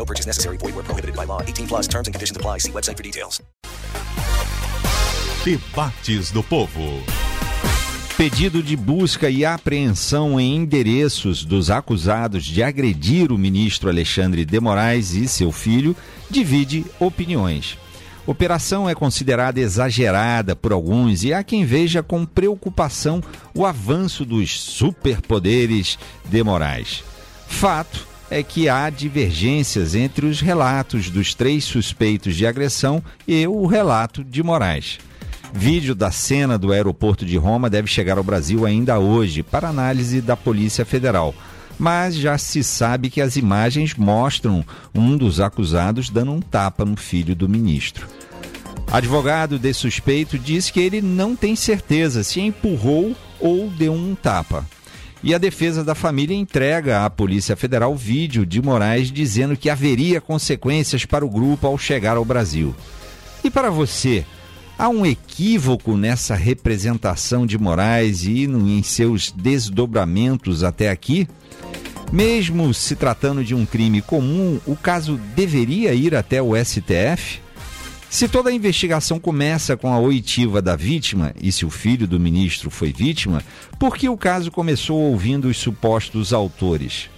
No purchase necessary. Void where prohibited by law. 18 plus terms and conditions apply. See website for details. Debates do Povo. Pedido de busca e apreensão em endereços dos acusados de agredir o ministro Alexandre de Moraes e seu filho divide opiniões. Operação é considerada exagerada por alguns e há quem veja com preocupação o avanço dos superpoderes de Moraes. Fato é que há divergências entre os relatos dos três suspeitos de agressão e o relato de Moraes. Vídeo da cena do aeroporto de Roma deve chegar ao Brasil ainda hoje para análise da Polícia Federal. Mas já se sabe que as imagens mostram um dos acusados dando um tapa no filho do ministro. Advogado de suspeito diz que ele não tem certeza se empurrou ou deu um tapa. E a defesa da família entrega à Polícia Federal vídeo de Moraes dizendo que haveria consequências para o grupo ao chegar ao Brasil. E para você, há um equívoco nessa representação de Moraes e em seus desdobramentos até aqui? Mesmo se tratando de um crime comum, o caso deveria ir até o STF? Se toda a investigação começa com a oitiva da vítima, e se o filho do ministro foi vítima, por que o caso começou ouvindo os supostos autores?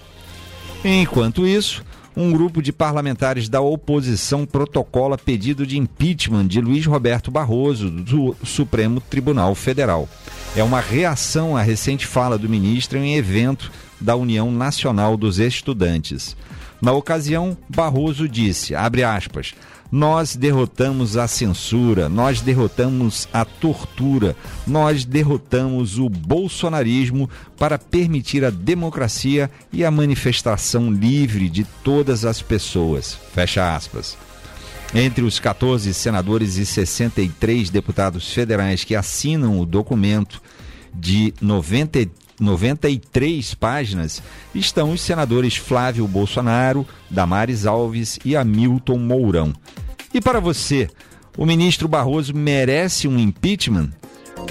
Enquanto isso, um grupo de parlamentares da oposição protocola pedido de impeachment de Luiz Roberto Barroso, do Supremo Tribunal Federal. É uma reação à recente fala do ministro em evento da União Nacional dos Estudantes. Na ocasião, Barroso disse, abre aspas, nós derrotamos a censura, nós derrotamos a tortura, nós derrotamos o bolsonarismo para permitir a democracia e a manifestação livre de todas as pessoas. Fecha aspas. Entre os 14 senadores e 63 deputados federais que assinam o documento de 90, 93 páginas estão os senadores Flávio Bolsonaro, Damares Alves e Hamilton Mourão. E para você, o ministro Barroso merece um impeachment?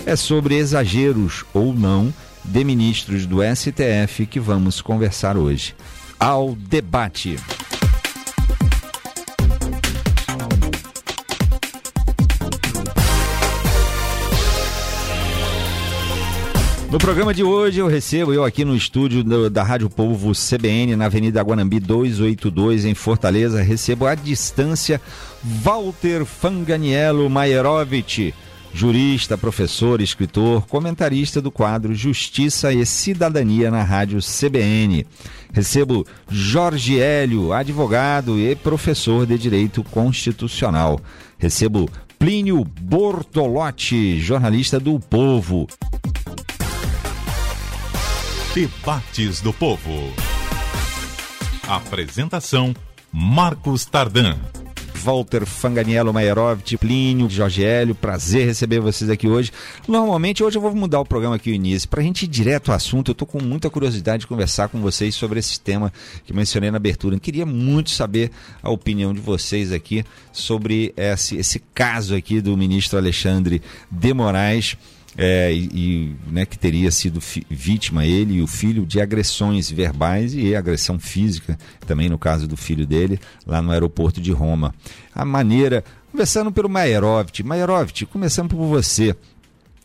É sobre exageros ou não de ministros do STF que vamos conversar hoje. Ao debate. No programa de hoje eu recebo, eu aqui no estúdio do, da Rádio Povo CBN, na Avenida Guanambi 282, em Fortaleza, recebo à distância Walter Fanganiello Maierovitch, jurista, professor, escritor, comentarista do quadro Justiça e Cidadania na Rádio CBN. Recebo Jorge Hélio, advogado e professor de Direito Constitucional. Recebo Plínio Bortolotti, jornalista do Povo. Debates do Povo. Apresentação: Marcos Tardan. Walter Fanganiello Maierovitch, Plínio, Jorge Hélio, prazer receber vocês aqui hoje. Normalmente, hoje eu vou mudar o programa aqui no início, para a gente ir direto ao assunto. Eu estou com muita curiosidade de conversar com vocês sobre esse tema que mencionei na abertura. Eu queria muito saber a opinião de vocês aqui sobre esse, esse caso aqui do ministro Alexandre de Moraes é, e, né, que teria sido vítima, ele e o filho, de agressões verbais e agressão física, também no caso do filho dele, lá no aeroporto de Roma. A maneira, começando pelo Maierovitch, Maierovitch, começando por você,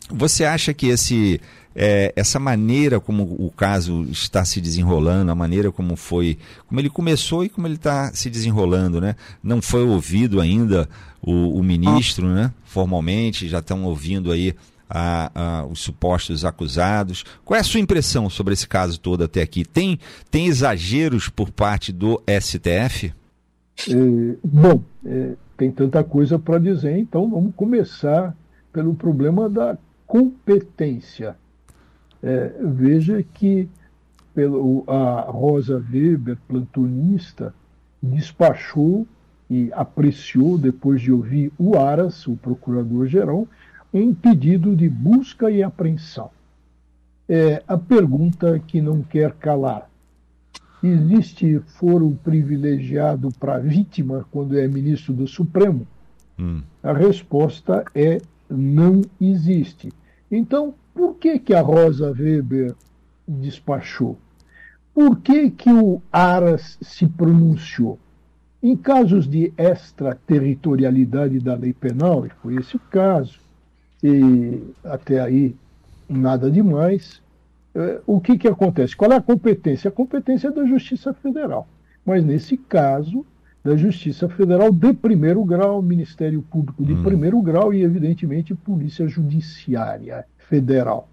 você acha que esse é, essa maneira como o caso está se desenrolando, a maneira como foi, como ele começou e como ele está se desenrolando, né? Não foi ouvido ainda o, o ministro, né? Formalmente, já estão ouvindo aí a, a, os supostos acusados. Qual é a sua impressão sobre esse caso todo até aqui? Tem, tem exageros por parte do STF? É, bom, é, tem tanta coisa para dizer, então vamos começar pelo problema da competência. É, veja que pelo, a Rosa Weber, plantonista, despachou e apreciou, depois de ouvir o Aras, o procurador-geral, um pedido de busca e apreensão. É a pergunta que não quer calar. Existe foro privilegiado para a vítima quando é ministro do Supremo? Hum. A resposta é não existe. Então, por que, que a Rosa Weber despachou? Por que, que o Aras se pronunciou? Em casos de extraterritorialidade da lei penal, e foi esse o caso, e até aí nada demais, é, o que, que acontece? Qual é a competência? A competência é da Justiça Federal. Mas nesse caso, da Justiça Federal de primeiro grau, Ministério Público de hum. primeiro grau e, evidentemente, Polícia Judiciária Federal.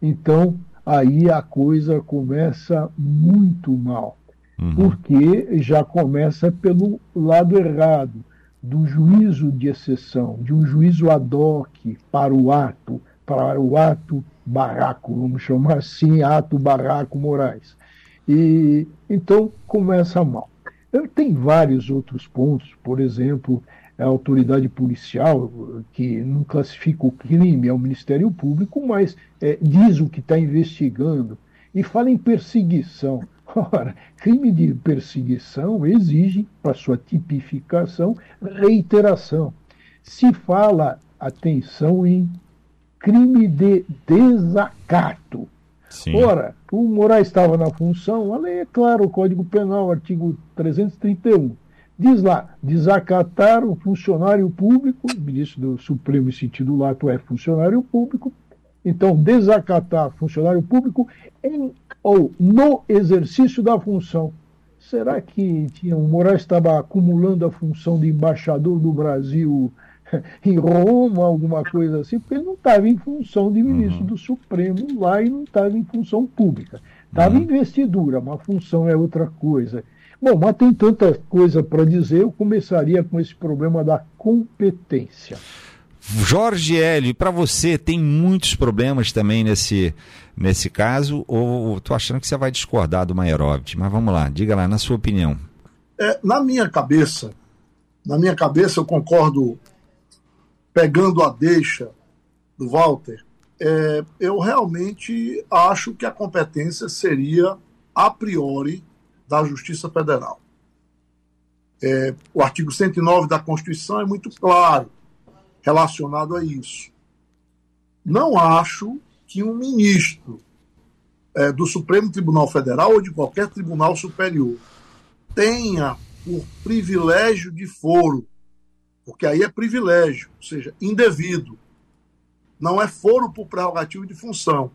Então, aí a coisa começa muito mal, uhum. porque já começa pelo lado errado do juízo de exceção, de um juízo ad hoc para o ato, para o ato barraco, vamos chamar assim, ato barraco Moraes. E então começa mal. Tem vários outros pontos, por exemplo, a autoridade policial, que não classifica o crime ao Ministério Público, mas é, diz o que está investigando e fala em perseguição. Ora, crime de perseguição exige, para sua tipificação, reiteração. Se fala, atenção, em crime de desacato. Sim. Ora, o Moraes estava na função, a lei é clara, o Código Penal, artigo 331. Diz lá, desacatar o funcionário público, o ministro do Supremo em sentido lato é funcionário público, então desacatar funcionário público em ou no exercício da função. Será que tinha, o Moraes estava acumulando a função de embaixador do Brasil em Roma, alguma coisa assim, porque ele não estava em função de ministro uhum. do Supremo lá e não estava em função pública. Estava uhum. em investidura, uma função é outra coisa. Bom, mas tem tanta coisa para dizer, eu começaria com esse problema da competência. Jorge Hélio, para você tem muitos problemas também nesse, nesse caso, ou estou achando que você vai discordar do Maierovitch? Mas vamos lá, diga lá, na sua opinião. É, na minha cabeça, na minha cabeça eu concordo, pegando a deixa do Walter, é, eu realmente acho que a competência seria a priori da Justiça Federal. É, o artigo 109 da Constituição é muito claro relacionado a isso. Não acho que um ministro é, do Supremo Tribunal Federal ou de qualquer tribunal superior tenha por privilégio de foro, porque aí é privilégio, ou seja, indevido. Não é foro por prerrogativo de função.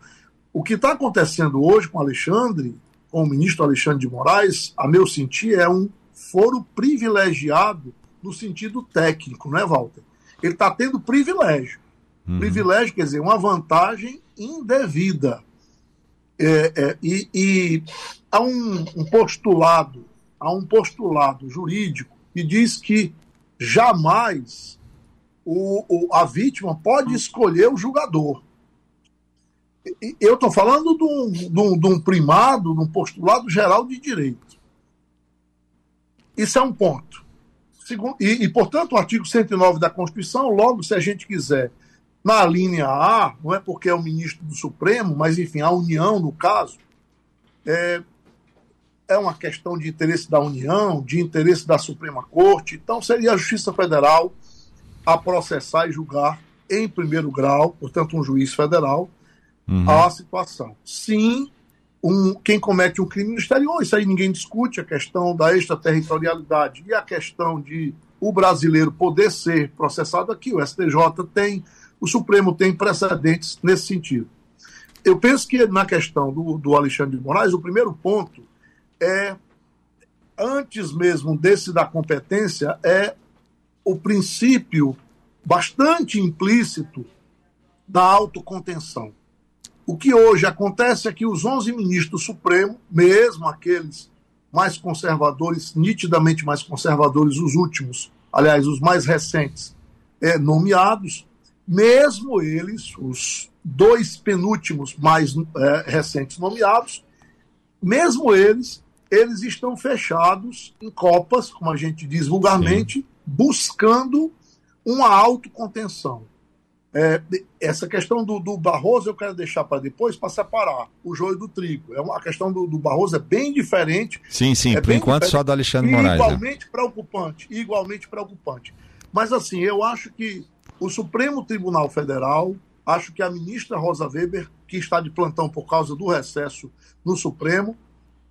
O que está acontecendo hoje com Alexandre, com o ministro Alexandre de Moraes, a meu sentir, é um foro privilegiado no sentido técnico, não é, Walter? ele está tendo privilégio. Uhum. Privilégio quer dizer uma vantagem indevida. É, é, e, e, há um, um, postulado, há um postulado jurídico que diz que jamais o, o a vítima pode escolher o julgador. Eu estou falando de um, de, um, de um primado, de um postulado geral de direito. Isso é um ponto. E, e, portanto, o artigo 109 da Constituição, logo, se a gente quiser, na linha A, não é porque é o ministro do Supremo, mas, enfim, a União, no caso, é, é uma questão de interesse da União, de interesse da Suprema Corte, então seria a Justiça Federal a processar e julgar em primeiro grau, portanto, um juiz federal, uhum. a situação. Sim, um, quem comete um crime no exterior. Isso aí ninguém discute, a questão da extraterritorialidade e a questão de o brasileiro poder ser processado aqui. O STJ tem, o Supremo tem precedentes nesse sentido. Eu penso que na questão do, do Alexandre de Moraes, o primeiro ponto é, antes mesmo desse da competência, é o princípio bastante implícito da autocontenção. O que hoje acontece é que os 11 ministros supremos, mesmo aqueles mais conservadores, nitidamente mais conservadores, os últimos, aliás, os mais recentes, é, nomeados, mesmo eles, os dois penúltimos mais é, recentes nomeados, mesmo eles, eles estão fechados em copas, como a gente diz vulgarmente, Sim. buscando uma autocontenção. É, essa questão do, do, Barroso eu quero deixar para depois, para separar o joio do trigo. É uma, a questão do, do Barroso é bem diferente. Sim, sim, é por enquanto só do Alexandre Moraes. Né? Igualmente né? preocupante, igualmente preocupante. Mas assim, eu acho que o Supremo Tribunal Federal, acho que a ministra Rosa Weber, que está de plantão por causa do recesso no Supremo,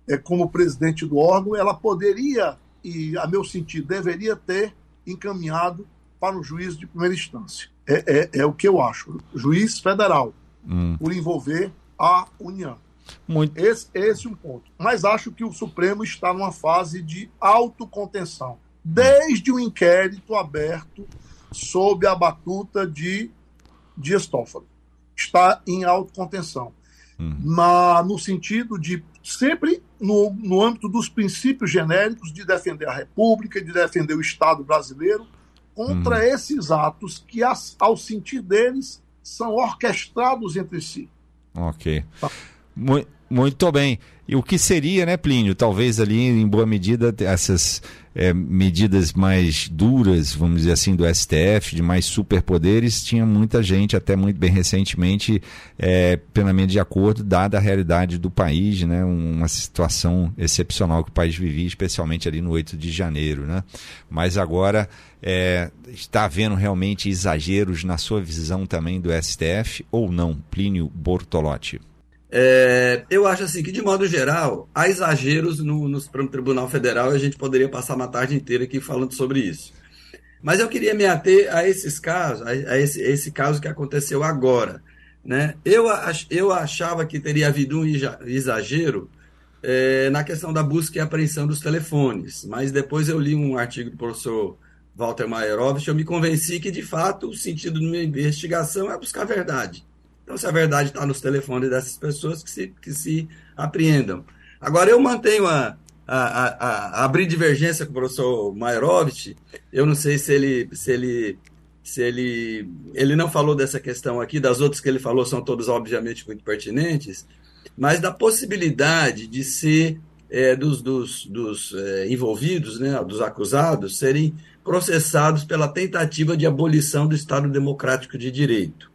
é, como presidente do órgão, ela poderia, e a meu sentido, deveria ter encaminhado para o juiz de primeira instância. É, é, é o que eu acho. Juiz federal, hum. por envolver a União. Muito. Esse, esse é um ponto. Mas acho que o Supremo está numa fase de autocontenção. Desde o inquérito aberto sob a batuta de Dias Toffoli. Está em autocontenção. Hum. Na, no sentido de sempre no, no âmbito dos princípios genéricos de defender a República, de defender o Estado brasileiro, contra uhum. esses atos que, as, ao sentir deles, são orquestrados entre si. Ok. Tá. Muito bem. E o que seria, né, Plínio? Talvez ali, em boa medida, essas é, medidas mais duras, vamos dizer assim, do STF, de mais superpoderes, tinha muita gente, até muito bem recentemente, é, plenamente de acordo, dada a realidade do país, né, uma situação excepcional que o país vivia, especialmente ali no 8 de janeiro. Né? Mas agora é, está havendo realmente exageros na sua visão também do STF ou não, Plínio Bortolotti? É, eu acho assim que, de modo geral, há exageros no, no Supremo Tribunal Federal e a gente poderia passar uma tarde inteira aqui falando sobre isso. Mas eu queria me ater a esses casos, a, a esse, a esse caso que aconteceu agora. Né? Eu, eu achava que teria havido um exagero é, na questão da busca e apreensão dos telefones, mas depois eu li um artigo do professor Walter Maierovich e eu me convenci que, de fato, o sentido de uma investigação é buscar a verdade. Então, se a verdade está nos telefones dessas pessoas, que se, que se apreendam. Agora, eu mantenho a, a, a, abrir divergência com o professor Mairovich. Eu não sei se ele, se ele se ele ele não falou dessa questão aqui, das outras que ele falou são todas obviamente muito pertinentes, mas da possibilidade de ser é, dos, dos, dos é, envolvidos, né, dos acusados, serem processados pela tentativa de abolição do Estado Democrático de Direito.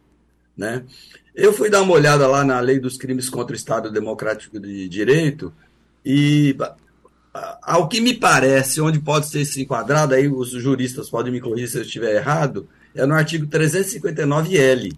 Né? Eu fui dar uma olhada lá na lei dos crimes contra o Estado Democrático de Direito e, ao que me parece, onde pode ser se enquadrado, aí os juristas podem me corrigir se eu estiver errado, é no artigo 359L,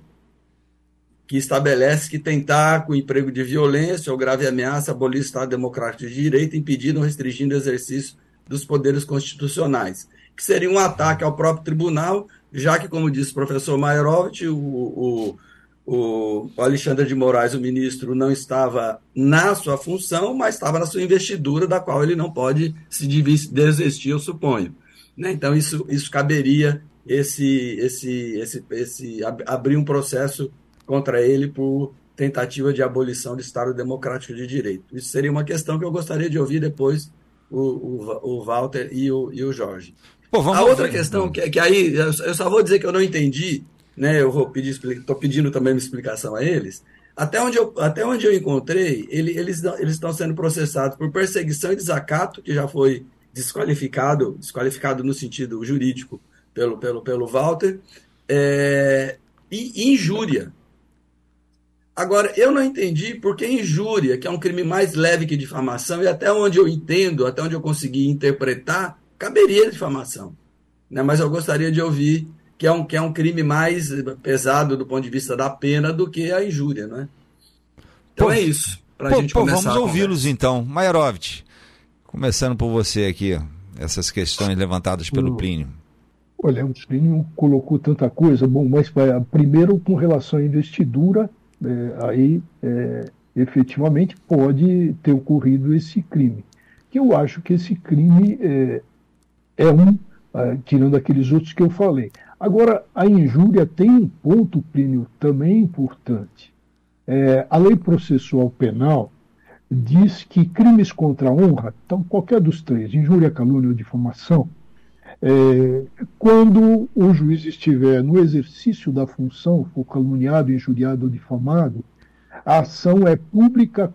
que estabelece que tentar, com emprego de violência ou grave ameaça, abolir o Estado Democrático de Direito, impedindo ou restringindo o exercício dos poderes constitucionais, que seria um ataque ao próprio tribunal, já que, como disse o professor Mairovich, o, o o Alexandre de Moraes, o ministro, não estava na sua função, mas estava na sua investidura, da qual ele não pode se desistir, eu suponho. Né? Então, isso, isso caberia esse, esse, esse, esse abrir um processo contra ele por tentativa de abolição do Estado Democrático de Direito. Isso seria uma questão que eu gostaria de ouvir depois o, o, o Walter e o, e o Jorge. Pô, a outra ver. questão, que, que aí eu só vou dizer que eu não entendi, né, eu vou pedir, estou pedindo também uma explicação a eles. Até onde eu, até onde eu encontrei, ele, eles, eles estão sendo processados por perseguição e desacato, que já foi desqualificado, desqualificado no sentido jurídico pelo, pelo, pelo Walter, é, e injúria. Agora, eu não entendi porque injúria, que é um crime mais leve que difamação, e até onde eu entendo, até onde eu consegui interpretar, caberia difamação. Né? Mas eu gostaria de ouvir que é um, que é um crime mais pesado do ponto de vista da pena do que a injúria, não é? Então pô, é isso, para a gente pô, começar. Vamos ouvi-los então. Maierovitch, começando por você aqui, essas questões levantadas pelo Plínio. Olha, o Plínio colocou tanta coisa, bom, mas primeiro com relação à investidura, é, aí é, efetivamente pode ter ocorrido esse crime. Que eu acho que esse crime é, é um uh, tirando aqueles outros que eu falei. Agora, a injúria tem um ponto, Plínio, também importante. É, a lei processual penal diz que crimes contra a honra, então qualquer dos três, injúria, calúnia ou difamação, é, quando o juiz estiver no exercício da função, for caluniado, injuriado ou difamado, a ação é pública,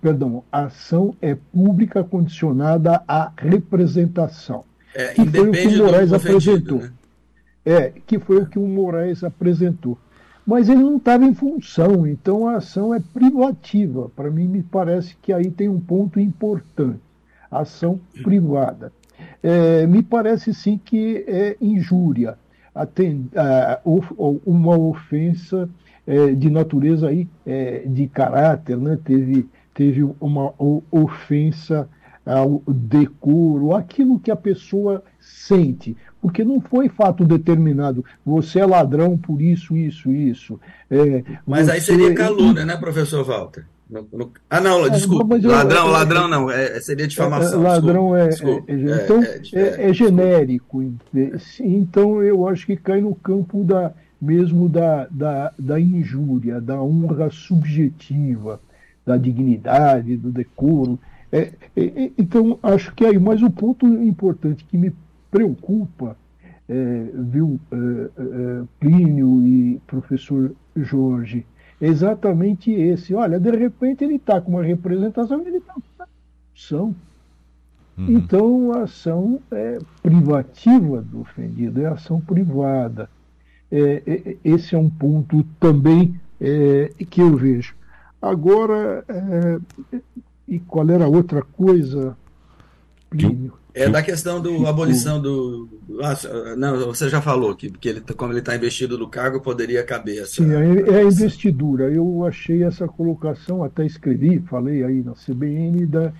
perdão, a ação é pública condicionada à representação. É, que foi o que o Moraes apresentou. Né? É, que foi o que o Moraes apresentou. Mas ele não estava em função, então a ação é privativa. Para mim, me parece que aí tem um ponto importante. Ação privada. É, me parece sim que é injúria, uma ofensa é, de natureza aí, é, de caráter, né? teve, teve uma ofensa ao decoro, aquilo que a pessoa sente, porque não foi fato determinado. Você é ladrão por isso, isso, isso. É, Mas aí seria calúnia, né, professor Walter? No, no... Ah, não, é, desculpa. Eu, ladrão, eu, ladrão não, é, seria difamação. É, ladrão é, desculpa. é, então, é, genérico. Então, eu acho que cai no campo da, mesmo da, da, da injúria, da honra subjetiva, da dignidade, do decoro. É, é, então, acho que aí, mas o ponto importante que me preocupa, é, viu, Plínio e professor Jorge, exatamente esse. Olha, de repente ele está com uma representação, ele está com uma ação. Uhum. Então a ação é privativa do ofendido, é ação privada. É, é, esse é um ponto também é, que eu vejo. Agora, é, e qual era a outra coisa, Plínio? É da questão da abolição do. Ah, não, você já falou que porque ele, como ele está investido no cargo, poderia caber essa. Sim, é, é a investidura. Eu achei essa colocação, até escrevi, falei aí na CBN da,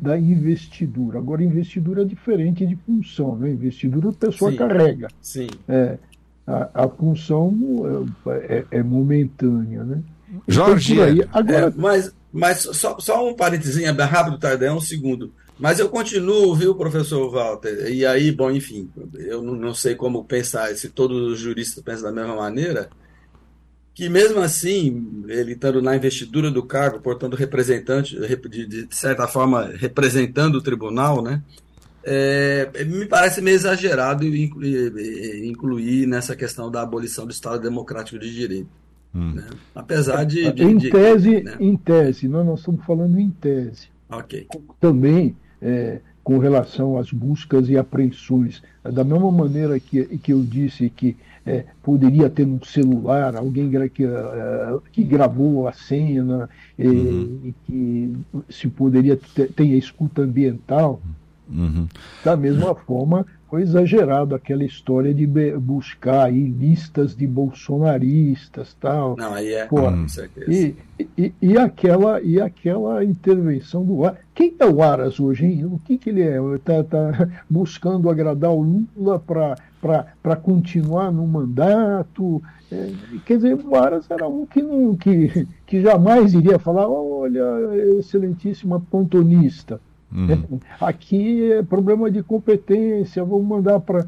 da investidura. Agora, investidura é diferente de função, né? Investidura a pessoa sim, carrega. Sim. É, a, a função é, é, é momentânea, né? Então, Jorge, aí, agora... É, mas, mas só, só um parênteses rápido, Tardé, um segundo. Mas eu continuo, viu, professor Walter? E aí, bom, enfim, eu não, não sei como pensar, se todos os juristas pensam da mesma maneira, que mesmo assim, ele estando na investidura do cargo, portanto, representante, de, de certa forma, representando o tribunal, né? É, me parece meio exagerado incluir, incluir, nessa questão da abolição do Estado Democrático de Direito. Hum. Né? Apesar de. de em de, tese, né? em tese, nós, nós estamos falando em tese. Ok. Também é, com relação às buscas e apreensões. Da mesma maneira que, que eu disse que é, poderia ter um celular, alguém que, uh, que gravou a cena, uhum. e que se poderia ter, ter a escuta ambiental. Uhum. Da mesma forma, foi exagerado aquela história de buscar aí listas de bolsonaristas tal. Não, aí é, Pô, com certeza. E, e, e, aquela, e aquela intervenção do Aras. Quem é o Aras hoje, hein? O que, que ele é? Está tá buscando agradar o Lula para continuar no mandato? É, quer dizer, o Aras era um que, não, que, que jamais iria falar, olha, excelentíssima pontonista. Uhum. Aqui é problema de competência, vou mandar para.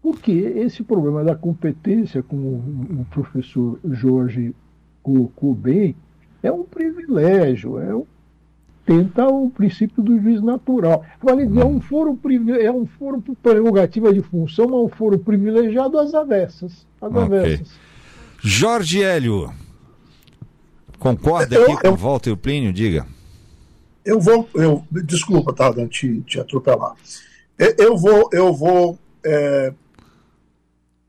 Porque esse problema da competência, como o professor Jorge colocou bem, é um privilégio, é um, tenta o princípio do juiz natural. Falei, é um foro é um foro prerrogativa de função, mas um foro privilegiado às avessas. Às okay. avessas. Jorge Hélio, concorda eu, aqui eu, com o Walter Plínio? Diga. Eu vou, eu, desculpa, tá, te, te atropelar. Eu vou, eu vou é,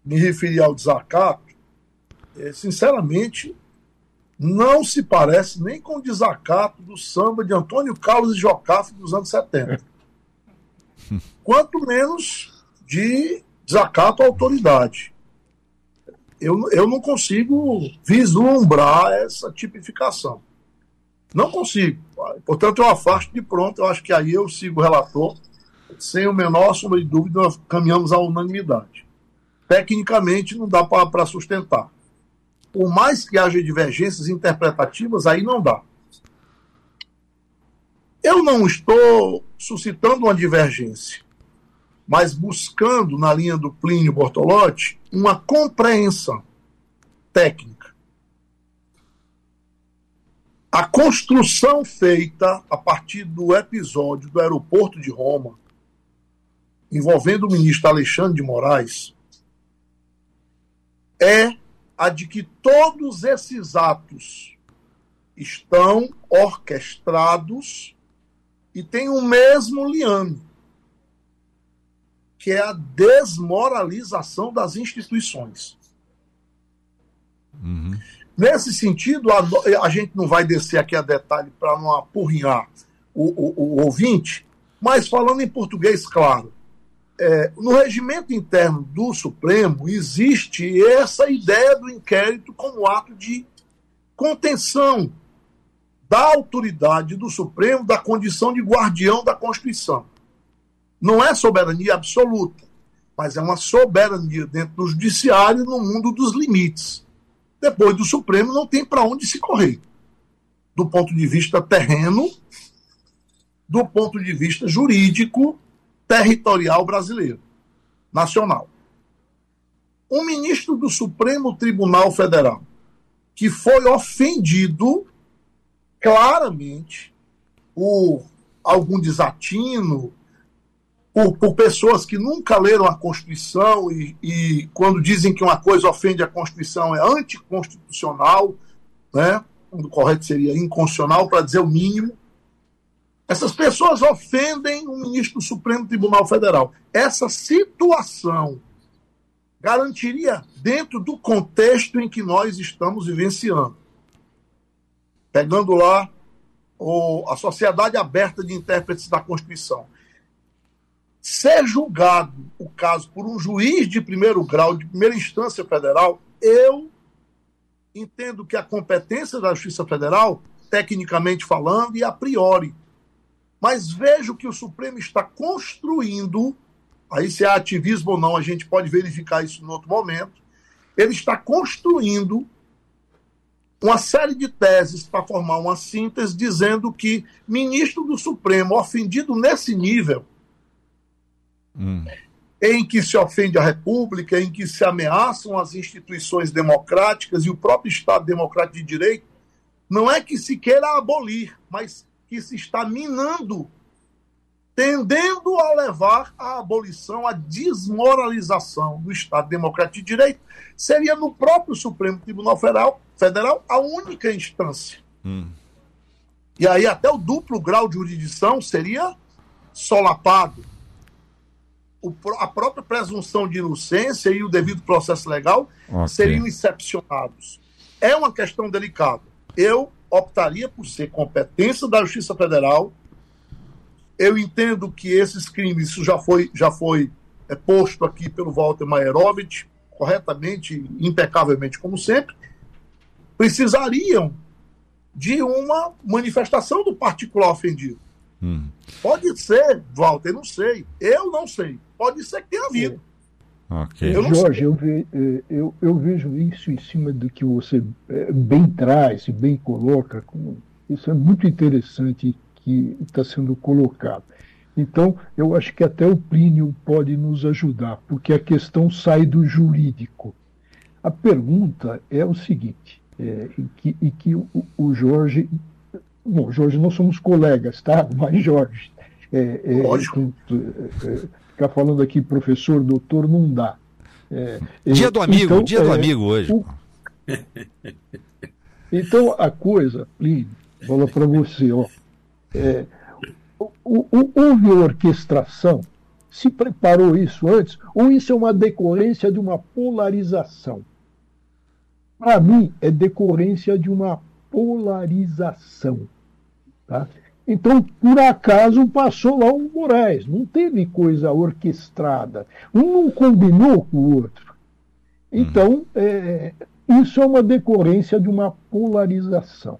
me referir ao desacato. É, sinceramente, não se parece nem com o desacato do samba de Antônio Carlos e Jocafe dos anos 70. Quanto menos de desacato à autoridade. Eu, eu não consigo vislumbrar essa tipificação. Não consigo. Portanto, eu afasto de pronto. Eu acho que aí eu sigo o relator. Sem o menor sombra de dúvida, nós caminhamos à unanimidade. Tecnicamente, não dá para sustentar. Por mais que haja divergências interpretativas, aí não dá. Eu não estou suscitando uma divergência. mas buscando, na linha do Plínio Bortolotti, uma compreensão técnica. A construção feita a partir do episódio do aeroporto de Roma, envolvendo o ministro Alexandre de Moraes, é a de que todos esses atos estão orquestrados e têm o mesmo liame, que é a desmoralização das instituições. Uhum. Nesse sentido, a, a, gente não vai descer aqui a detalhe para não apurrinhar o, o, o, ouvinte, mas falando em português claro, é, no regimento interno do Supremo existe essa ideia do inquérito como ato de contenção da autoridade do Supremo da condição de guardião da Constituição. Não é soberania absoluta, mas é uma soberania dentro do judiciário no mundo dos limites. Depois do Supremo não tem para onde se correr. Do ponto de vista terreno, do ponto de vista jurídico, territorial brasileiro, nacional. Um ministro do Supremo Tribunal Federal que foi ofendido claramente por algum desatino, por, por, pessoas que nunca leram a Constituição e, e, quando dizem que uma coisa ofende a Constituição é anticonstitucional, né? o correto seria inconstitucional, para dizer o mínimo. Essas pessoas ofendem o ministro do Supremo Tribunal Federal. Essa situação garantiria dentro do contexto em que nós estamos vivenciando. Pegando lá o, a Sociedade Aberta de Intérpretes da Constituição. Ser julgado o caso por um juiz de primeiro grau, de primeira instância federal, eu entendo que a competência da Justiça Federal, tecnicamente falando e a priori, mas vejo que o Supremo está construindo, aí se é ativismo ou não, a gente pode verificar isso em outro momento. Ele está construindo uma série de teses para formar uma síntese dizendo que ministro do Supremo ofendido nesse nível, hum. em que se ofende a República, em que se ameaçam as instituições democráticas e o próprio Estado democrático de direito, não é que se queira abolir, mas que se está minando, tendendo a levar à abolição, à desmoralização do Estado Democrático de Direito, seria no próprio Supremo Tribunal Federal, Federal a única instância. Hum. E aí até o duplo grau de jurisdição seria solapado. O, a própria presunção de inocência e o devido processo legal okay. seriam excepcionados. É uma questão delicada. Eu optaria por ser competência da Justiça Federal. Eu entendo que esses crimes, isso já foi, já foi é, posto aqui pelo Walter Maierovitch, corretamente, impecavelmente, como sempre, precisariam de uma manifestação do particular ofendido. Hum. Pode ser, Walter, eu não sei. Eu não sei. Pode ser que tenha havido. Okay. Eu Jorge, eu, ve, eh, eu, eu, vejo isso em cima do que você eh, bem traz e bem coloca. Isso é muito interessante que está sendo colocado. Então, eu acho que até o Plínio pode nos ajudar, porque a questão sai do jurídico. A pergunta é o seguinte, é, e que, e que o, o, Jorge. Bom, Jorge, nós somos colegas, tá? Mas Jorge. É, é, Lógico. É, Ficar falando aqui, professor, doutor, não dá. É, dia do amigo, então, dia do é, amigo hoje. O... Então a coisa, Plínio, fala para você, ó, é, o, o, houve orquestração, se preparou isso antes, ou isso é uma decorrência de uma polarização? Para mim, é decorrência de uma polarização. Tá? Então, por acaso, passou lá o Moraes. Não teve coisa orquestrada. Um não combinou com o outro. Então, uhum. é, isso é uma decorrência de uma polarização.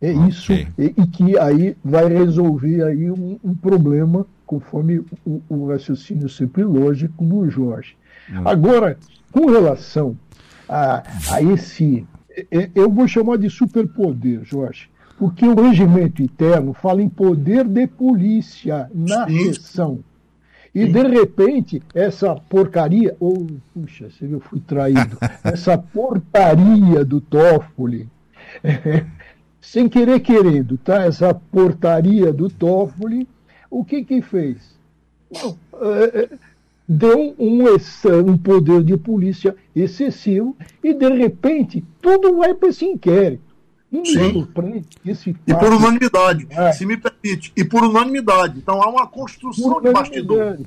É okay. isso, e, e, que aí vai resolver aí um, um problema, conforme o, o, raciocínio sempre lógico do Jorge. Uhum. Agora, com relação a, a esse. Eu vou chamar de superpoder, Jorge porque o regimento interno fala em poder de polícia na sessão. E de repente, essa porcaria, ou, puxa, eu fui traído, essa portaria do Toffoli, sem querer querendo, tá? Essa portaria do Toffoli, o que que fez? Não, é, deu um, um poder de polícia excessivo e, de repente, tudo vai para esse inquérito. Sim. Esse e por unanimidade, é. se me permite. E por unanimidade. Então há uma construção de bastidor.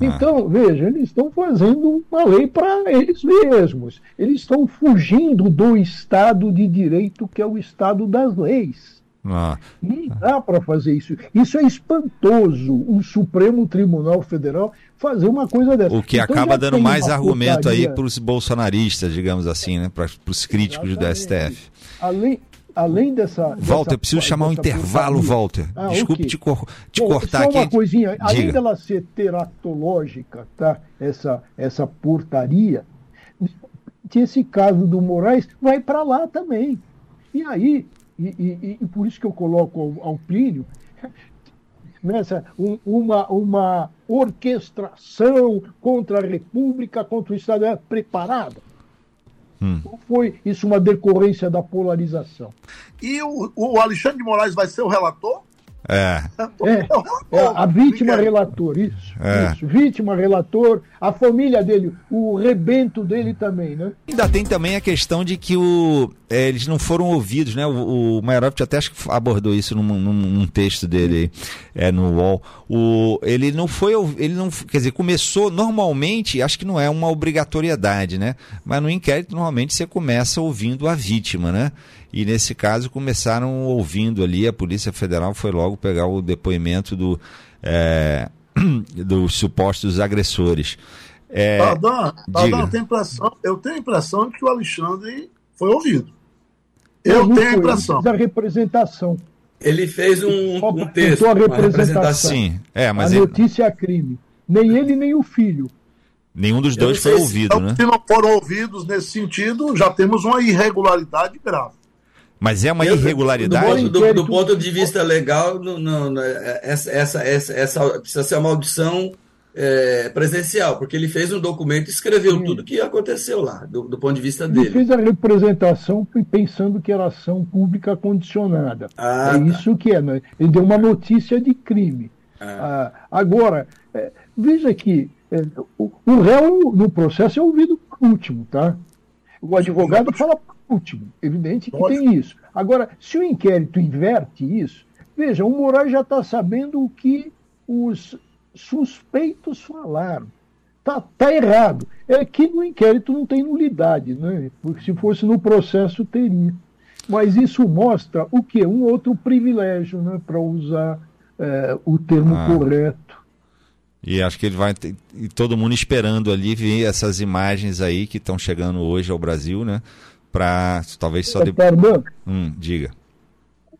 Então, ah. veja, eles estão fazendo uma lei para eles mesmos. Eles estão fugindo do Estado de Direito, que é o Estado das leis. Ah. Não dá para fazer isso. Isso é espantoso. O Supremo Tribunal Federal fazer uma coisa dessa. O que então, acaba dando mais argumento putaria. aí para os bolsonaristas, digamos assim, né? para os críticos Exatamente. do STF. Além, além dessa. Walter, eu preciso chamar um intervalo, Walter. Ah, Desculpe okay. te, cor te Bom, cortar só aqui. uma coisinha, Diga. além dela ser teratológica, tá? Essa, essa portaria, esse caso do Moraes vai para lá também. E aí, e, e, e, por isso que eu coloco ao, ao Plínio, nessa um, uma, uma orquestração contra a República, contra o Estado é preparada. Hum. Ou foi isso uma decorrência da polarização? E o, o Alexandre de Moraes vai ser o relator? É. é, é a vítima relator, isso, é. isso. Vítima relator, a família dele, o rebento dele também, né? Ainda tem também a questão de que o, é, eles não foram ouvidos, né? O, o até acho que abordou isso num, num, num texto dele é, no UOL. O, ele não foi, ele não, quer dizer, começou normalmente, acho que não é uma obrigatoriedade, né? Mas no inquérito normalmente você começa ouvindo a vítima, né? e nesse caso começaram ouvindo ali, a Polícia Federal foi logo pegar o depoimento do, é, dos supostos agressores. É, Pardon, eu, tenho impressão, eu tenho a impressão de que o Alexandre foi ouvido. Eu tenho a impressão. a representação. Ele fez um, um texto. A representação. Sim, é, mas a ele... notícia é crime. Nem ele, nem o filho. Nenhum dos dois foi ouvido, se, né? Se não foram ouvidos nesse sentido, já temos uma irregularidade grave. Mas é uma eu, irregularidade? Do, do, do, ponto de vista legal, não, não, essa, essa, essa, essa precisa ser uma audição é, presencial, porque ele fez um documento e escreveu Sim. tudo que aconteceu lá, do, do ponto de vista dele. Ele fez a representação pensando que era ação pública condicionada. Ah, é tá. isso que é, né? ele deu uma notícia de crime. Ah. Ah, agora, é, veja que é, o, o réu no processo é ouvido por último, tá? O advogado fala por último. Evidente que tem isso. Agora, se o inquérito inverte isso, veja, o Moraes já está sabendo o que os suspeitos falaram. Está tá errado. É que no inquérito não tem nulidade, né? porque se fosse no processo teria. Mas isso mostra o quê? Um outro privilégio, né? para usar é, o termo ah. correto. E acho que ele vai ter, e todo mundo esperando ali ver essas imagens aí que estão chegando hoje ao Brasil, né? Para talvez só depois. Hum, diga.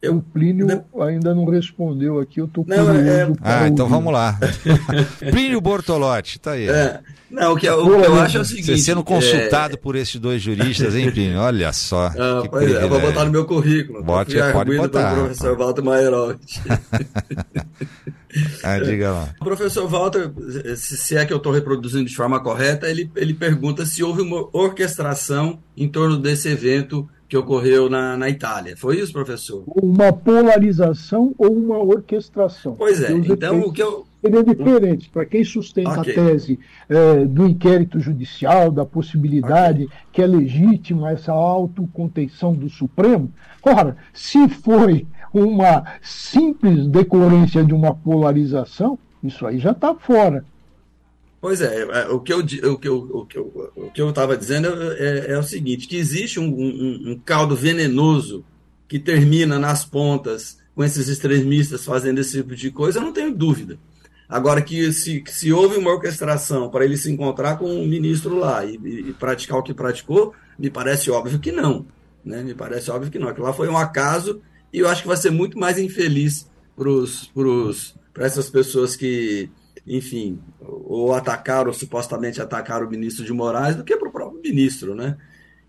Eu, o Plínio ainda não respondeu aqui, eu estou curioso. É... Ah, então vamos lá. Plínio Bortolotti, tá aí. É. Não, o que, eu, o que eu acho é o seguinte. Você sendo consultado é... por esses dois juristas, hein, Plínio? Olha só. Ah, pois é, eu vou botar no meu currículo. Bote, pode botar. Do professor Walter Mairotti. ah, diga lá. O professor Walter, se é que eu estou reproduzindo de forma correta, ele, ele pergunta se houve uma orquestração em torno desse evento que ocorreu na, na Itália. Foi isso, professor? Uma polarização ou uma orquestração. Pois é, então o que eu. Seria diferente. Para quem sustenta okay. a tese é, do inquérito judicial, da possibilidade okay. que é legítima essa autocontenção do Supremo, ora, se foi uma simples decorrência de uma polarização, isso aí já está fora. Pois é, é, o que eu o que eu, o que eu, o que eu estava dizendo é, é, o seguinte, que existe um, um, um, caldo venenoso que termina nas pontas com esses extremistas fazendo esse tipo de coisa, eu não tenho dúvida. Agora que se, que se houve uma orquestração para ele se encontrar com um ministro lá e, e, praticar o que praticou, me parece óbvio que não. Né? Me parece óbvio que não. Aquilo lá foi um acaso e eu acho que vai ser muito mais infeliz para essas pessoas que enfim, ou atacaram, ou supostamente atacaram o ministro de Moraes, do que para o próprio ministro, né?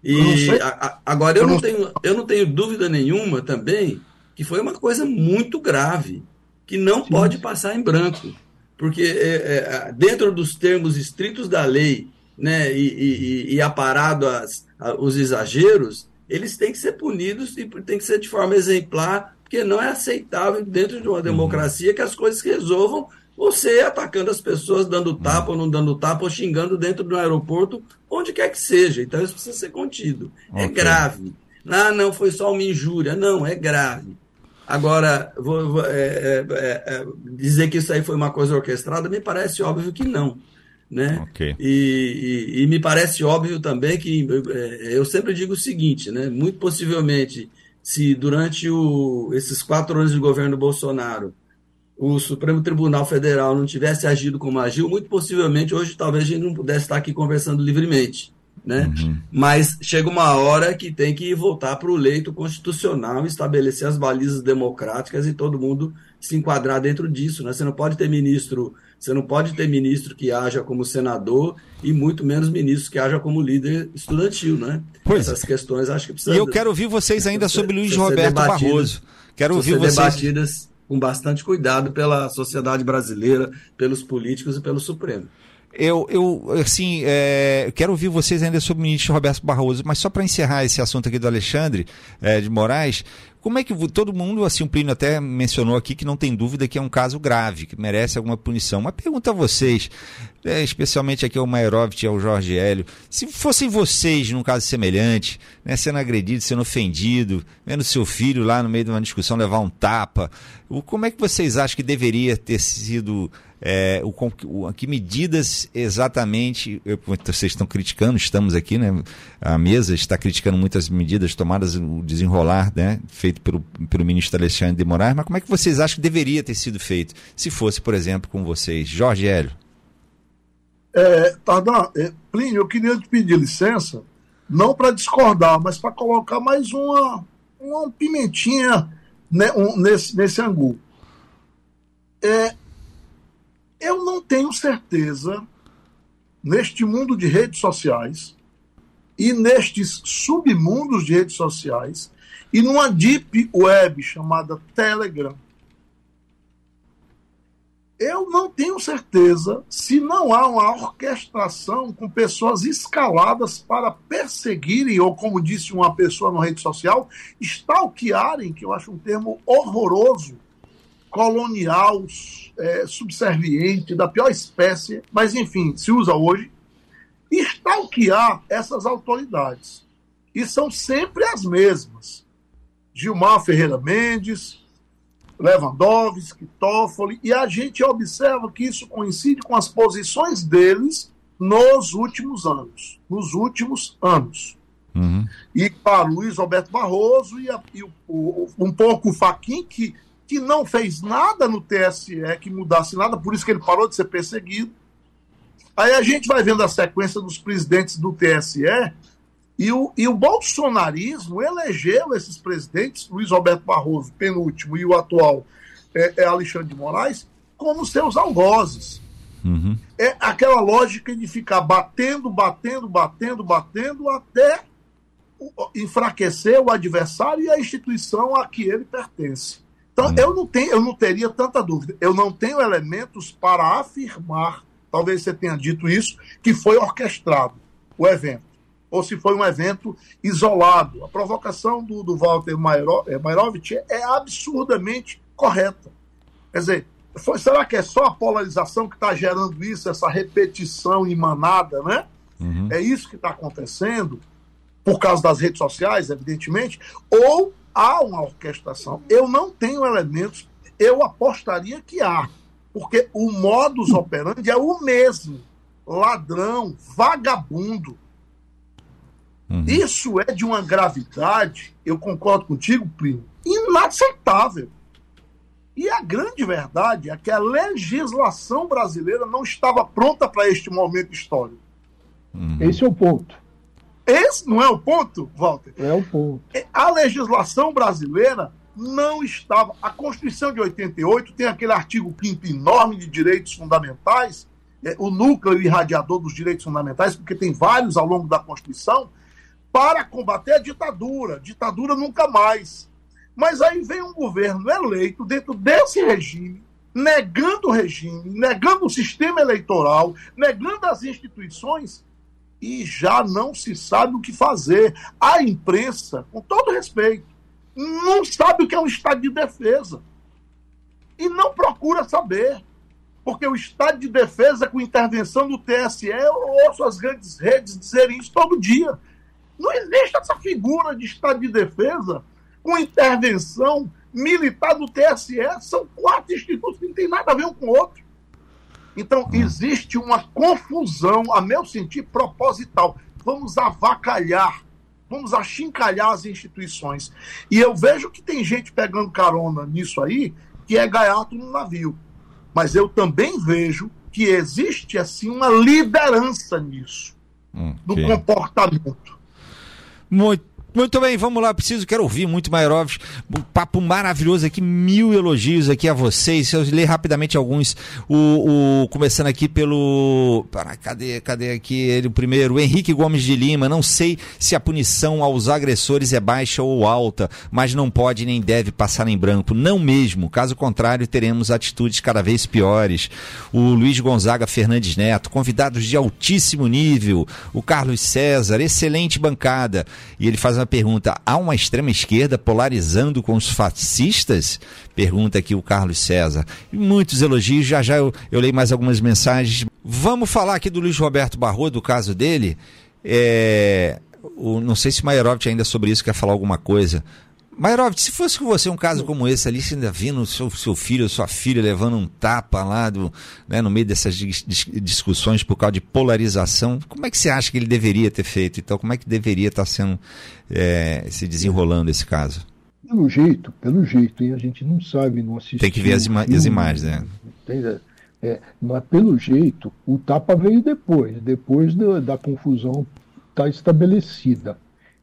E a, a, agora eu não, tenho, eu não tenho dúvida nenhuma também que foi uma coisa muito grave, que não Sim. pode passar em branco. porque é, é, dentro dos termos estritos da lei, né, e, e, e aparado as, a, os exageros, eles têm que ser punidos e têm que ser de forma exemplar, porque não é aceitável dentro de uma democracia que as coisas resolvam você atacando as pessoas, dando tapa ou não dando tapa, ou xingando dentro do aeroporto, onde quer que seja. Então isso precisa ser contido. É okay. É grave. Ah, não, foi só uma injúria. Não, é grave. Agora, vou, vou, é, é, é, é dizer que isso aí foi uma coisa orquestrada, me parece óbvio que não. Né? Okay. E, e, e, me parece óbvio também que é, eu sempre digo o seguinte, né? muito possivelmente, se durante o, esses quatro anos de governo Bolsonaro o Supremo Tribunal Federal não tivesse agido como agiu, muito possivelmente hoje talvez a gente não pudesse estar aqui conversando livremente. Né? Uhum. Mas chega uma hora que tem que voltar para o leito constitucional, estabelecer as balizas democráticas e todo mundo se enquadrar dentro disso. Né? Você não pode ter ministro, você não pode ter ministro que haja como senador e muito menos ministro que haja como líder estudantil, né? Pois. Essas questões acho que precisa. E eu quero ouvir vocês ainda sobre Luiz Roberto Barroso. Quero ouvir vocês debatidas com bastante cuidado pela sociedade brasileira, pelos políticos e pelo Supremo. Eu, eu assim, é, quero ouvir vocês ainda sobre o ministro Roberto Barroso, mas só para encerrar esse assunto aqui do Alexandre é, de Moraes, como é que todo mundo, assim, o Plínio até mencionou aqui que não tem dúvida que é um caso grave, que merece alguma punição. Uma pergunta a vocês, é, especialmente aqui ao Maerovitch e ao Jorge Hélio, se fossem vocês num caso semelhante, né, sendo agredido, sendo ofendido, vendo seu filho lá no meio de uma discussão levar um tapa, como é que vocês acham que deveria ter sido é, o, o, que medidas exatamente eu, vocês estão criticando, estamos aqui, né? A mesa está criticando muitas medidas tomadas, o desenrolar, né? Feito pelo, pelo ministro Alexandre de Moraes, mas como é que vocês acham que deveria ter sido feito, se fosse, por exemplo, com vocês? Jorge Hélio. É, Tardan, é, Plínio, eu queria te pedir licença, não para discordar, mas para colocar mais uma, uma pimentinha né, um, nesse, nesse angu. É, eu não tenho certeza, neste mundo de redes sociais e nestes submundos de redes sociais e numa deep web chamada Telegram, eu não tenho certeza se não há uma orquestração com pessoas escaladas para perseguirem, ou como disse uma pessoa na rede social, stalkearem, que eu acho um termo horroroso, colonial, é, subserviente, da pior espécie, mas enfim, se usa hoje, stalkear essas autoridades. E são sempre as mesmas. Gilmar Ferreira Mendes, Lewandowski, Toffoli, e a gente observa que isso coincide com as posições deles nos últimos anos. Nos últimos anos. Uhum. E para Luiz Roberto Barroso e, a, e o, o, um pouco o Faquin, que que não fez nada no TSE que mudasse nada, por isso que ele parou de ser perseguido. Aí a gente vai vendo a sequência dos presidentes do TSE e o, e o bolsonarismo elegeu esses presidentes, Luiz Roberto Barroso, penúltimo, e o atual é, é Alexandre de Moraes, como seus algozes. Uhum. É aquela lógica de ficar batendo, batendo, batendo, batendo até enfraquecer o adversário e a instituição a que ele pertence. Então, hum. eu não, tenho, eu não teria tanta dúvida. Eu não tenho elementos para afirmar, talvez você tenha dito isso, que foi orquestrado o evento. Ou se foi um evento isolado. A provocação do, do Walter Mairovich é absurdamente correta. Quer dizer, foi, será que é só a polarização que está gerando isso, essa repetição emanada, né? Uhum. É isso que está acontecendo, por causa das redes sociais, evidentemente, ou há uma orquestração. Eu não tenho elementos, eu apostaria que há, porque o modus operandi é o mesmo. Ladrão, vagabundo. Uhum. Isso é de uma gravidade, eu concordo contigo, primo, inaceitável. E a grande verdade é que a legislação brasileira não estava pronta para este momento histórico. Uhum. Esse é o ponto. Esse não é o ponto, Walter? É o ponto. É, a legislação brasileira não estava. A Constituição de 88 tem aquele artigo 5 enorme de direitos fundamentais, é, o núcleo irradiador dos direitos fundamentais, porque tem vários ao longo da Constituição, para combater a ditadura. Ditadura nunca mais. Mas aí vem um governo eleito dentro desse regime, negando o regime, negando o sistema eleitoral, negando as instituições, e já não se sabe o que fazer. A imprensa, com todo respeito, não sabe o que é um estado de defesa. E não procura saber. Porque o estado de defesa, com intervenção do TSE, eu ouço as grandes redes dizerem isso todo dia. Não existe essa figura de estado de defesa com intervenção militar do TSE. São quatro institutos que não tem nada a ver um com o outro. Então, existe uma confusão, a meu sentir, proposital. Vamos avacalhar, vamos achincalhar as instituições. E eu vejo que tem gente pegando carona nisso aí, que é gaiato no navio. Mas eu também vejo que existe, assim, uma liderança nisso, hum, do comportamento. Muito muito bem, vamos lá. Preciso, quero ouvir muito Mairovs. Um papo maravilhoso aqui, mil elogios aqui a vocês. Eu ler rapidamente alguns. O, o começando aqui pelo. Para, cadê, cadê aqui ele? O primeiro, Henrique Gomes de Lima. Não sei se a punição aos agressores é baixa ou alta, mas não pode nem deve passar em branco. Não mesmo. Caso contrário, teremos atitudes cada vez piores. O Luiz Gonzaga Fernandes Neto, convidados de altíssimo nível. O Carlos César, excelente bancada. E ele faz uma pergunta: há uma extrema esquerda polarizando com os fascistas? Pergunta aqui o Carlos César. muitos elogios, já já eu, eu leio mais algumas mensagens. Vamos falar aqui do Luiz Roberto Barroso, do caso dele. É, o, não sei se o Maierovitch ainda sobre isso quer falar alguma coisa. Mairovitch, se fosse com você um caso como esse ali, você ainda vindo seu, seu filho ou sua filha levando um tapa lá do, né, no meio dessas dis discussões por causa de polarização, como é que você acha que ele deveria ter feito? Então, como é que deveria estar sendo é, se desenrolando esse caso? Pelo jeito, pelo jeito, e a gente não sabe, não assistiu. Tem que ver as, ima as imagens, né? Tem, é, mas pelo jeito, o tapa veio depois, depois da, da confusão está estabelecida.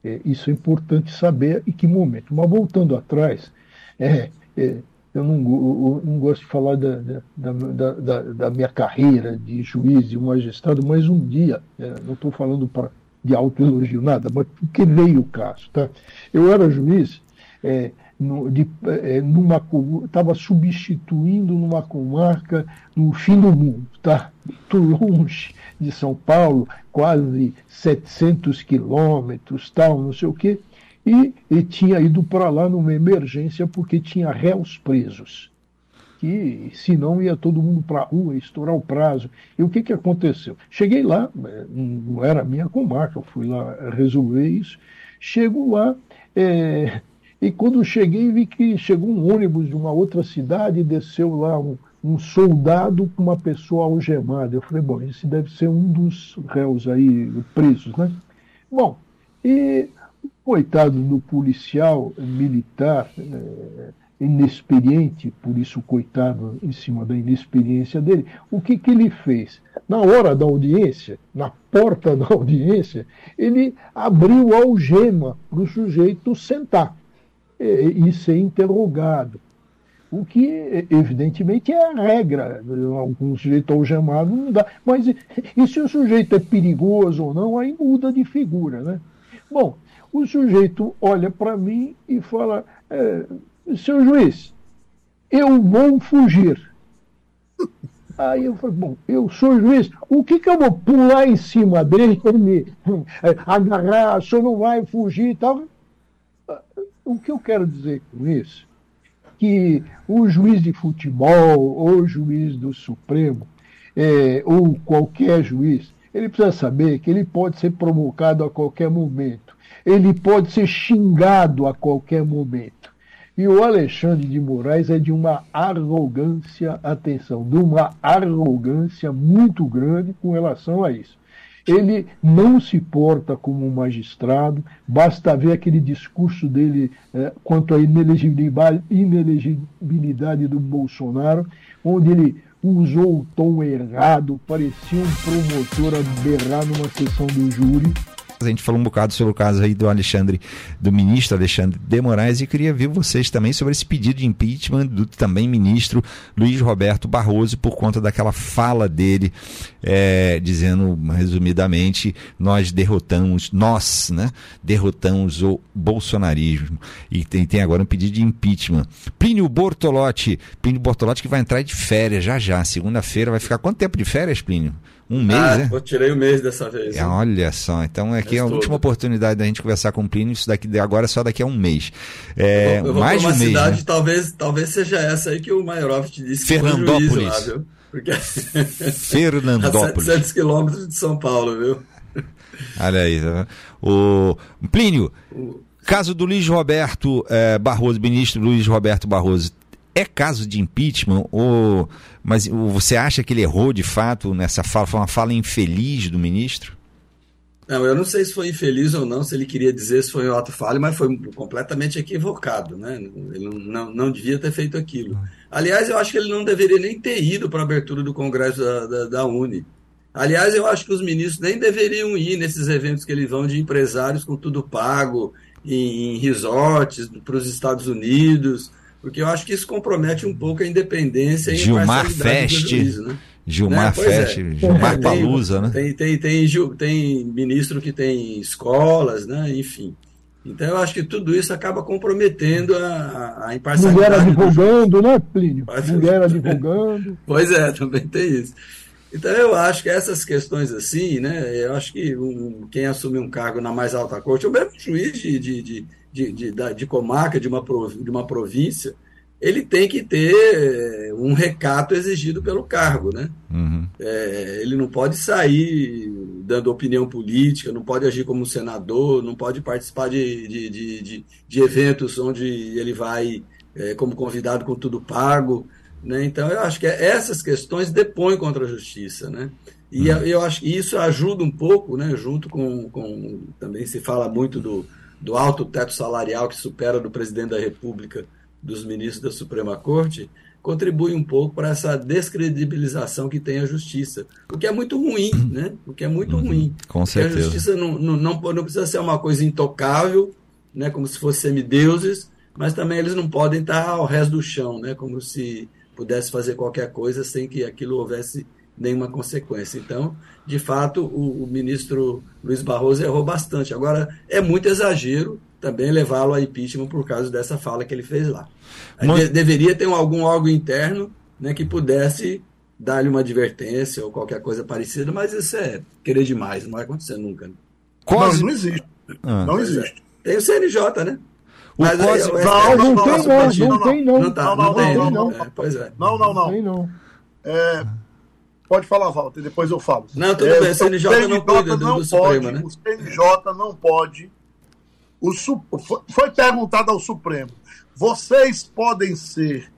É, isso é importante saber em que momento. Mas voltando atrás, é, é, eu, não, eu, não, gosto de falar da, da, da, da, minha carreira de juiz e magistrado, mas um dia, é, não estou falando pra, de autoelogio, nada, mas porque veio o caso. Tá? Eu era juiz é, no, de, é, numa estava substituindo numa comarca no fim do mundo, tá? Muito longe de São Paulo, quase 700 quilômetros, tal, não sei o quê, e, e tinha ido para lá numa emergência porque tinha réus presos. Que senão ia todo mundo para a rua, estourar o prazo. E o que, que aconteceu? Cheguei lá, é, não era minha comarca, eu fui lá resolver isso. Chego lá, é, e quando cheguei, vi que chegou um ônibus de uma outra cidade e desceu lá um, um soldado com uma pessoa algemada. Eu falei, bom, esse deve ser um dos réus aí presos, né? Bom, e coitado do policial militar é, inexperiente, por isso coitado em cima da inexperiência dele, o que, que ele fez? Na hora da audiência, na porta da audiência, ele abriu a algema para o sujeito sentar e, e ser interrogado. O que, evidentemente, é a regra. Um sujeito algemado não dá. Mas e se o sujeito é perigoso ou não, aí muda de figura. Né? Bom, o sujeito olha para mim e fala: é, seu juiz, eu vou fugir. Aí eu falei, bom, eu sou juiz, o que, que eu vou pular em cima dele, me agarrar, o senhor não vai fugir e tal? O que eu quero dizer com isso? Que o juiz de futebol, ou o juiz do Supremo, é, ou qualquer juiz, ele precisa saber que ele pode ser provocado a qualquer momento, ele pode ser xingado a qualquer momento. E o Alexandre de Moraes é de uma arrogância, atenção, de uma arrogância muito grande com relação a isso ele não se porta como um magistrado, basta ver aquele discurso dele é, quanto à inelegibilidade, inelegibilidade do Bolsonaro, onde ele usou o tom errado, parecia um promotor a berrar numa sessão do júri, A gente falou um bocado sobre o caso aí do Alexandre, do ministro Alexandre de Moraes, e queria ver vocês também sobre esse pedido de impeachment do também ministro Luiz Roberto Barroso, por conta daquela fala dele, é, dizendo, resumidamente, nós derrotamos, nós, né, derrotamos o bolsonarismo. E tem, tem agora um pedido de impeachment. Plínio Bortolotti, Plínio Bortolotti que vai entrar de férias já já, segunda-feira, vai ficar quanto tempo de férias, Plínio? Um mês, ah, né? Eu tirei o um mês dessa vez. É, olha só, então aqui é a última oportunidade da gente conversar com o Plínio, isso daqui agora só daqui a um mês. É, eu vou, eu mais uma um mês, cidade, né? talvez, talvez seja essa aí que o Maiorovitch disse que Fernandópolis. foi juízo lá, viu? Porque... Fernandópolis. a 700 quilômetros de São Paulo, viu? Olha aí, tá o Plínio, caso do Luiz Roberto eh, Barroso, ministro Luiz Roberto Barroso, é caso de impeachment ou mas você acha que ele errou de fato nessa fala? Foi uma fala infeliz do ministro? Não, eu não sei se foi infeliz ou não, se ele queria dizer se foi um ato falho, mas foi completamente equivocado, né? Ele não, não, não devia ter feito aquilo. Aliás, eu acho que ele não deveria nem ter ido para a abertura do Congresso da, da, da Uni. Aliás, eu acho que os ministros nem deveriam ir nesses eventos que eles vão de empresários com tudo pago, em, em resorts para os Estados Unidos, porque eu acho que isso compromete um pouco a independência e Gilmar Feste. Juízo, né? Gilmar Pois Feste, é. Gilmar Tem- Palusa, né? Tem, tem, tem, tem ministro que tem escolas, né? enfim. Então eu acho que tudo isso acaba comprometendo a, a- a Mulher imparcialidade. do advogando, né, Plínio? Mulher advogando. Pois é, também tem isso. Então eu acho que essas questões assim, né? Eu acho que um- quem assume um cargo na mais alta corte, ou mesmo juiz de, de, de, de, de, da- de comarca de uma, de uma província, ele tem que ter eh, um recato exigido pelo cargo, né? Uhum. É, ele não pode sair dando opinião política, não pode agir como senador, não pode participar de, de, de, de, de eventos onde ele vai é, como convidado com tudo pago. Né? Então, eu acho que essas questões depõem contra a justiça. Né? E eu, eu acho que isso ajuda um pouco, né? junto com, com. Também se fala muito do, do alto teto salarial que supera do presidente da República, dos ministros da Suprema Corte, contribui um pouco para essa descredibilização que tem a justiça. O que é muito ruim, né? O que é muito ruim. Com Porque a certeza. justiça não, não, não, não precisa ser uma coisa intocável, né? como se fossem semideuses, mas também eles não podem estar ao resto do chão, né? como se pudesse fazer qualquer coisa sem que aquilo houvesse nenhuma consequência. Então, de fato, o, o ministro Luiz Barroso errou bastante. Agora, é muito exagero também levá-lo a impeachment por causa dessa fala que ele fez lá. Aí Mas- de- deveria ter um- algum órgão interno né, que pudesse dar-lhe uma advertência ou qualquer coisa parecida, mas isso é querer demais, não vai acontecer nunca. né? Cos- Não, não existe. Ah. Não é. existe. Tem o CNJ, né? O Mas aí, Cos- o Não, Não, não tem não, não, tem não. Não, tá, Não, não, não, tem, não, não. É, pois é. Não, não, Não não. tem não. É, pode falar, Walter, depois eu falo. Não, tudo É, bem, o CNJ não cuida do- não do Supremo, pode, né? O CNJ não pode. O, foi perguntado ao Supremo: vocês podem ser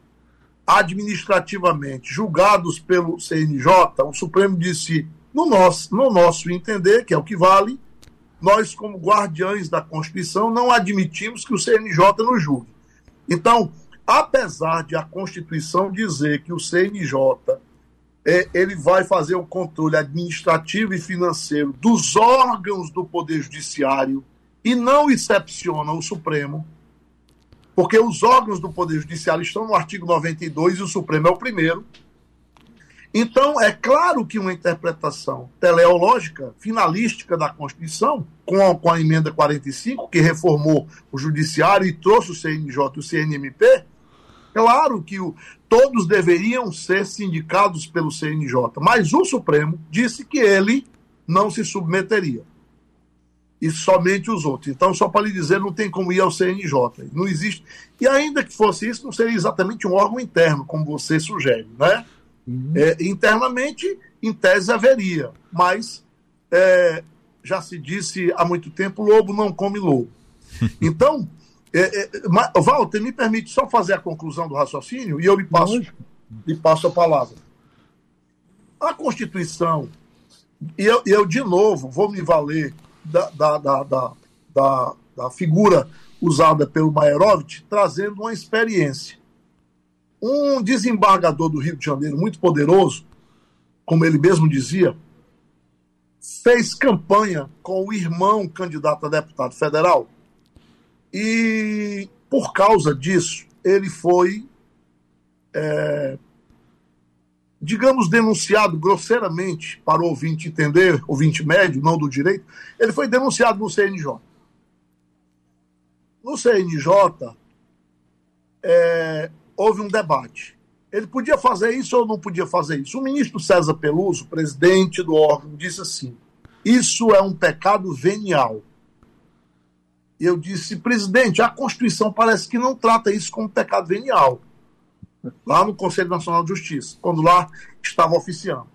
administrativamente julgados pelo CNJ? O Supremo disse: no nosso, no nosso entender, que é o que vale, nós, como guardiães da Constituição, não admitimos que o CNJ nos julgue. Então, apesar de a Constituição dizer que o CNJ é, ele vai fazer o controle administrativo e financeiro dos órgãos do Poder Judiciário e não excepciona o Supremo, porque os órgãos do Poder Judiciário estão no artigo 92 e o Supremo é o primeiro. Então, é claro que uma interpretação teleológica, finalística da Constituição, com a, com a emenda 45, que reformou o Judiciário e trouxe o CNJ e o CNMP, claro que o, todos deveriam ser sindicados pelo CNJ, mas o Supremo disse que ele não se submeteria. E somente os outros. Então, só para lhe dizer, não tem como ir ao CNJ. Não existe. E ainda que fosse isso, não seria exatamente um órgão interno, como você sugere, né? É, internamente, em tese, haveria, mas é, já se disse há muito tempo: lobo não come lobo. Então, é, é, Walter, me permite só fazer a conclusão do raciocínio e eu lhe passo, lhe passo a palavra. A Constituição, e eu, eu de novo vou me valer da, da, da, da, da, da figura usada pelo Maierovitch, trazendo uma experiência um desembargador do Rio de Janeiro muito poderoso, como ele mesmo dizia, fez campanha com o irmão candidato a deputado federal e, por causa disso, ele foi, é, digamos, denunciado grosseiramente, para o ouvinte entender, ouvinte médio, não do direito, ele foi denunciado no CNJ. No CNJ, é, houve um debate. Ele podia fazer isso ou não podia fazer isso? O ministro César Peluso, presidente do órgão, disse assim: Isso é um pecado venial. E eu disse, presidente, a Constituição parece que não trata isso como pecado venial. Lá no Conselho Nacional de Justiça, quando lá estava oficiando.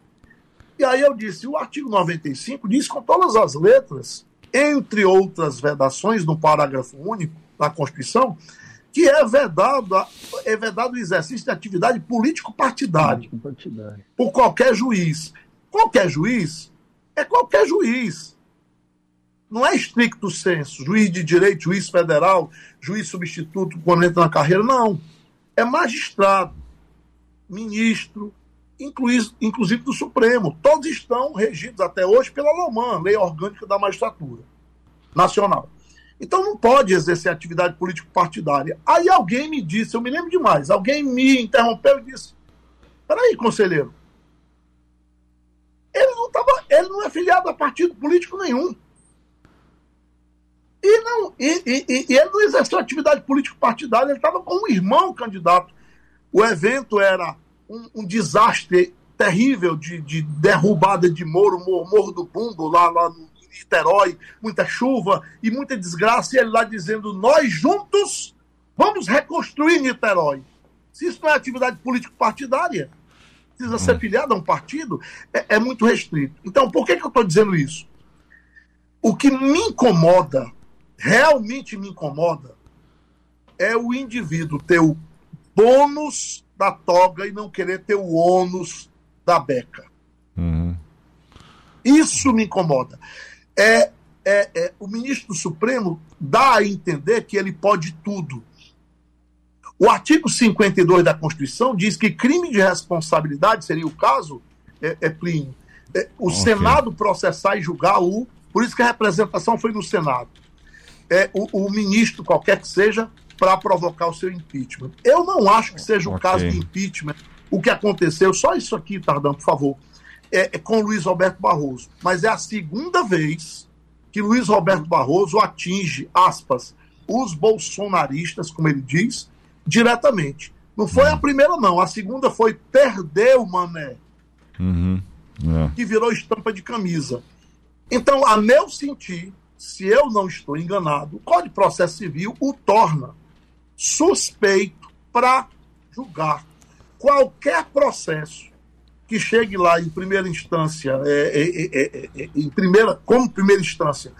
E aí eu disse, o artigo 95 diz com todas as letras, entre outras vedações no parágrafo único da Constituição, que é vedado, é vedado o exercício de atividade político-partidária por qualquer juiz. Qualquer juiz é qualquer juiz. Não é estricto senso, juiz de direito, juiz federal, juiz substituto quando entra na carreira, não. É magistrado, ministro, inclusive do Supremo. Todos estão regidos até hoje pela LOMAN, Lei Orgânica da Magistratura Nacional. Então não pode exercer atividade político-partidária. Aí alguém me disse, eu me lembro demais, alguém me interrompeu e disse: peraí, conselheiro, ele não, tava, ele não é filiado a partido político nenhum. E, não, e, e, e ele não exerceu atividade político-partidária, ele estava com um irmão candidato. O evento era um, um desastre terrível de, de, derrubada de Moro, Morro do Bumbo, lá, lá no Niterói, muita chuva e muita desgraça, e ele lá dizendo: nós juntos vamos reconstruir Niterói. Se isso não é atividade político-partidária, precisa ser filiado a um partido, é, é muito restrito. Então, por que, que eu estou dizendo isso? O que me incomoda, realmente me incomoda, é o indivíduo ter o bônus da toga e não querer ter o ônus da beca. Uhum. Isso me incomoda é, é, é, o ministro do Supremo dá a entender que ele pode tudo. O artigo 52 da Constituição diz que crime de responsabilidade seria o caso, é, é Plínio, é, o okay. Senado processar e julgar o. Por isso que a representação foi no Senado. É, o, o ministro, qualquer que seja, para provocar o seu impeachment. Eu não acho que seja o okay. caso de impeachment o que aconteceu. Só isso aqui, Tardão, por favor é, é com Luiz Roberto Barroso, mas é a segunda vez que Luiz Roberto Barroso atinge, aspas, os bolsonaristas, como ele diz, diretamente. Não foi a primeira, não. A segunda foi perder o Mané, uhum. é. que virou estampa de camisa. Então, a meu sentir, se eu não estou enganado, o Código de Processo Civil o torna suspeito para julgar qualquer processo que chegue lá em primeira instância, é é, é, é, é, em primeira, como primeira instância,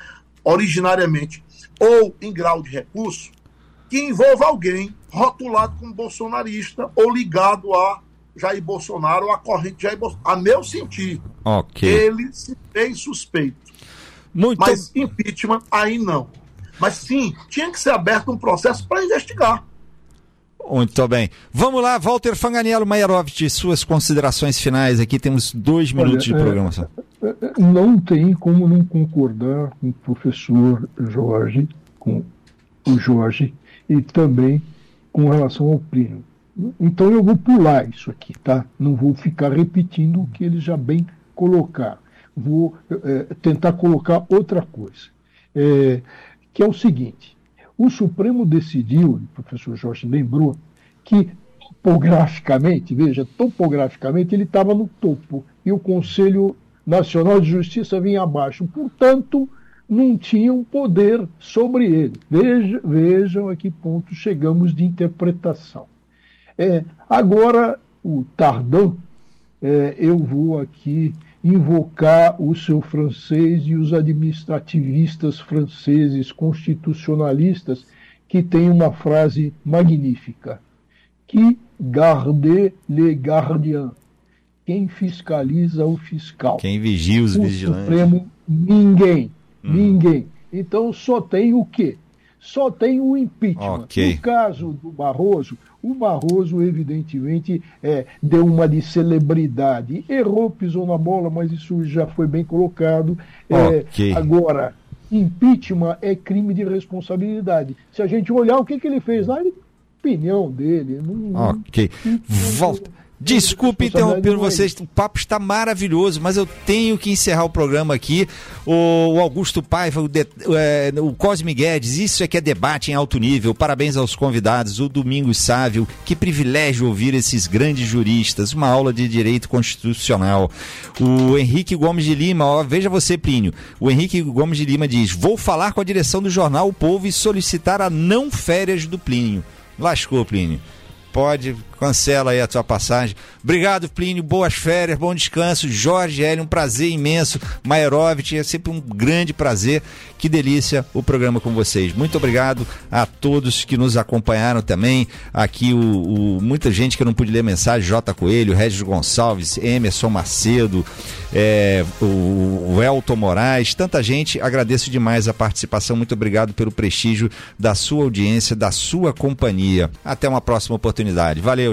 originariamente, ou em grau de recurso, que envolva alguém rotulado como bolsonarista ou ligado a Jair Bolsonaro ou a corrente Jair Bolsonaro. A meu sentir, okay. ele se fez suspeito. Muito... Mas impeachment aí não. Mas sim, tinha que ser aberto um processo para investigar. Muito bem. Vamos lá, Walter Fanganiello Maierovitch, suas considerações finais aqui. Temos dois minutos Olha, de programação. É, é, não tem como não concordar com o professor Jorge, com o Jorge, e também com relação ao Plínio. Então eu vou pular isso aqui, tá? Não vou ficar repetindo o que eles já bem colocaram. Vou é, tentar colocar outra coisa, é, que é o seguinte o Supremo decidiu, o professor Jorge lembrou, que topograficamente, veja, topograficamente ele estava no topo e o Conselho Nacional de Justiça vinha abaixo. Portanto, não tinham poder sobre ele. Veja, vejam a que ponto chegamos de interpretação. É, agora, o Tardão, é, eu vou aqui invocar o seu francês e os administrativistas franceses constitucionalistas que têm uma frase magnífica. Que garde le gardien. Quem fiscaliza o fiscal. Quem vigia os o vigilantes. Supremo, ninguém. Hum. Ninguém. Então só tem o quê? Só tem o impeachment. Okay. No caso do Barroso, O Barroso, evidentemente, é, deu uma de celebridade. Errou, pisou na bola, mas isso já foi bem colocado. É, Ok. Agora, impeachment é crime de responsabilidade. Se a gente olhar o que, que ele fez lá, ele, opinião dele. Não, Ok. Volta. Desculpe interromper vocês, o papo está maravilhoso, mas eu tenho que encerrar o programa aqui. O Augusto Paiva, o, de, é, o Cosme Guedes, isso é que é debate em alto nível. Parabéns aos convidados, o Domingos Sávio. Que privilégio ouvir esses grandes juristas, uma aula de direito constitucional. O Henrique Gomes de Lima, ó, veja você, Plínio. O Henrique Gomes de Lima diz: Vou falar com a direção do jornal O Povo e solicitar a não férias do Plínio. Lascou, Plínio. Pode, cancela aí a tua passagem. Obrigado, Plínio. Boas férias, bom descanso. Jorge Hélio, um prazer imenso. Maerovitch, é sempre um grande prazer. Que delícia o programa com vocês. Muito obrigado a todos que nos acompanharam também. Aqui o, o- muita gente que eu não pude ler mensagem, J. Coelho, Regis Gonçalves, Emerson Macedo, é, o, o Elton Moraes, tanta gente. Agradeço demais a participação. Muito obrigado pelo prestígio da sua audiência, da sua companhia. Até uma próxima oportunidade. Valeu,